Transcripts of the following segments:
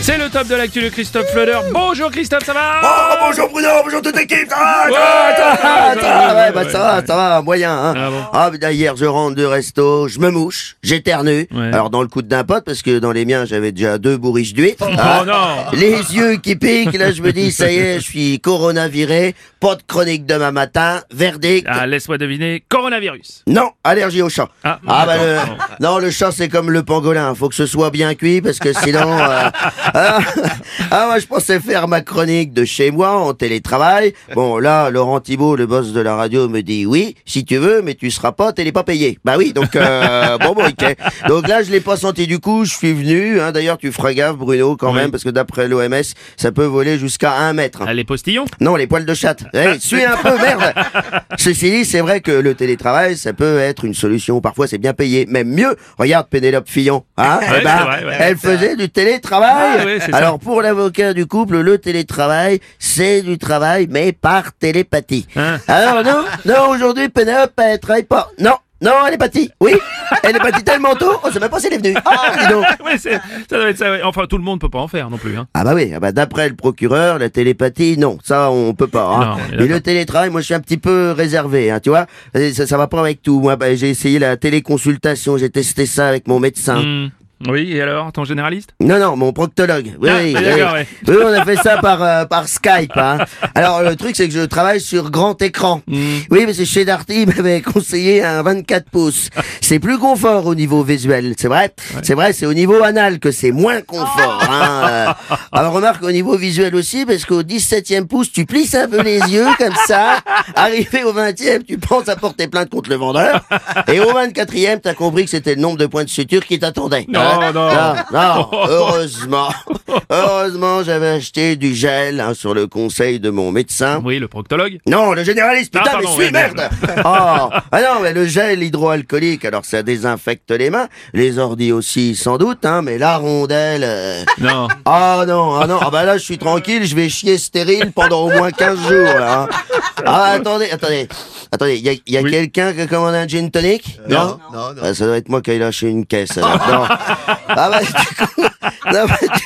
C'est le top de l'actu de Christophe Fleuder. Bonjour Christophe, ça va Oh, bonjour Bruno, bonjour toute l'équipe, ça va, Ouais, ça va, ça va, ouais, bah ça ça moyen, hein. Ah bon Ah, hier, je rentre de resto, je me mouche, j'éternue. Ouais. Alors, dans le coude d'un pote, parce que dans les miens, j'avais déjà deux bourriches d'huile. Oh Ah, non Les yeux qui piquent, là, je me dis, ça y est, je suis coronaviré, pas de chronique demain matin, verdict. Ah, laisse-moi deviner, coronavirus. Non, allergie au chat. Ah, bah d'accord. le, non, le chat c'est comme le pangolin, faut que ce soit bien cuit parce que sinon. euh, ah, ah, moi je pensais faire ma chronique de chez moi en télétravail. Bon là, Laurent Thibault, le boss de la radio, me dit oui, si tu veux, mais tu seras pas, t'es pas payé. Bah oui, donc euh, bon bon ok. Donc là je l'ai pas senti du coup, je suis venu. Hein, D'ailleurs tu feras gaffe Bruno quand Oui. même parce que d'après l'OMS ça peut voler jusqu'à un mètre. Ah, les postillons? Non, les poils de chatte. Eh, suis un peu, merde. Ceci dit, c'est vrai que le télétravail, ça peut être une solution. Parfois, c'est bien payé. Même mieux, regarde Pénélope Fillon. Hein Ouais, Eh ben, c'est vrai, ouais. elle faisait du télétravail. Ouais, c'est ça. Alors, pour l'avocat du couple, le télétravail, c'est du travail, mais par télépathie. Hein Alors, non, non, aujourd'hui, Pénélope, elle travaille pas. Non. Non, elle est partie. Oui, elle est partie tellement tôt, on sait même pas si elle est venue. Ah, dis donc. Ouais, c'est- ça doit être ça, ouais. Enfin, tout le monde peut pas en faire non plus. Hein. Ah bah oui, ah bah d'après le procureur, la télépathie, non, ça on peut pas. Hein. Non, on est Mais le télétravail, moi je suis un petit peu réservé, hein, tu vois. Et Ça, ça va pas avec tout. Moi, bah, j'ai essayé la téléconsultation, j'ai testé ça avec mon médecin. Hmm. Oui, et alors, ton généraliste Non, non, mon proctologue. Oui, Ah, oui, oui, ouais. Oui, on a fait ça par, euh, par Skype. Hein. Alors, le truc, c'est que je travaille sur grand écran. Hmm. Oui, mais c'est chez Darty, il m'avait conseillé un 24 pouces. C'est plus confort au niveau visuel, c'est vrai. C'est vrai, c'est au niveau anal que c'est moins confort. Hein. Alors, remarque au niveau visuel aussi, parce qu'au 17e pouce, tu plisses un peu les yeux, comme ça. Arrivé au 20e, tu penses à porter plainte contre le vendeur. Et au 24e, t'as compris que c'était le nombre de points de suture qui t'attendait. Non, non. non, non, heureusement. Heureusement, j'avais acheté du gel hein, sur le conseil de mon médecin. Oui, le proctologue Non, le généraliste, Ah, putain, pardon, mais suis ouais, merde oh. Ah non, mais le gel hydroalcoolique, alors ça désinfecte les mains, les ordis aussi sans doute, hein, mais la rondelle... euh, Non. Ah non, ah non, ah bah là je suis tranquille, je vais chier stérile pendant au moins 15 jours là. hein. Ah attendez, attendez, attendez, y a, y a Oui. quelqu'un qui a commandé un gin tonic Non, non, Ah, ça doit être moi qui ai lâché une caisse. alors. Non. Ah bah du coup, non, bah, du, du coup,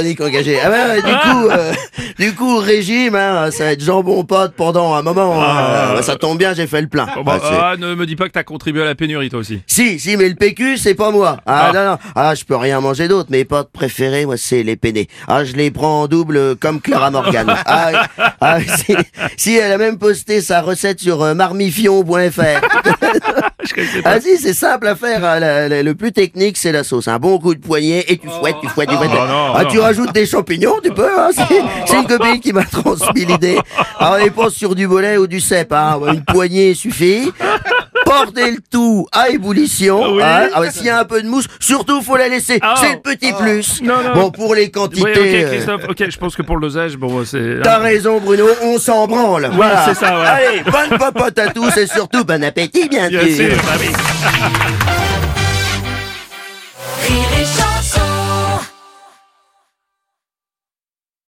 chronique engagée. Ah bah du coup, euh, du coup régime, hein, ça va être jambon pote pendant un moment. hein. Bah, ça tombe bien, j'ai fait le plein. Bon, bah, Ah, ah, ne me dis pas que t'as contribué à la pénurie, toi aussi. si, si, mais le PQ, c'est pas moi. Ah, Ah. non, non. Ah, je peux rien manger d'autre. Mes potes préférés, moi, c'est les peinés. Ah, je les prends en double euh, comme Clara Morgan. ah, ah, si, si, elle a même posté sa recette sur euh, marmifion.fr. Ah si, c'est simple à faire. hein. La- la- le plus technique, c'est la sauce. Un bon coup de poignet et tu fouettes, tu fouettes, tu fouettes. Oh, non, ah, non. tu rajoutes des champignons, tu peux. Hein. C'est, c'est une copine qui m'a transmis l'idée. Alors, on dépense sur du volet ou du cèpe. Hein. Une poignée suffit. Portez le tout à ébullition. Ah oui. hein. Ah ouais, S'il y a un peu de mousse, surtout faut la laisser. Ah. C'est le petit plus. Non, non. Bon, pour les quantités, Oui, ok, euh, Christophe, ok, je pense que pour le dosage, bon, c'est. t'as raison Bruno, on s'en branle. voilà. c'est ça, ouais. Allez, bonne popote à tous et surtout bon appétit bien, Bien sûr, bah oui.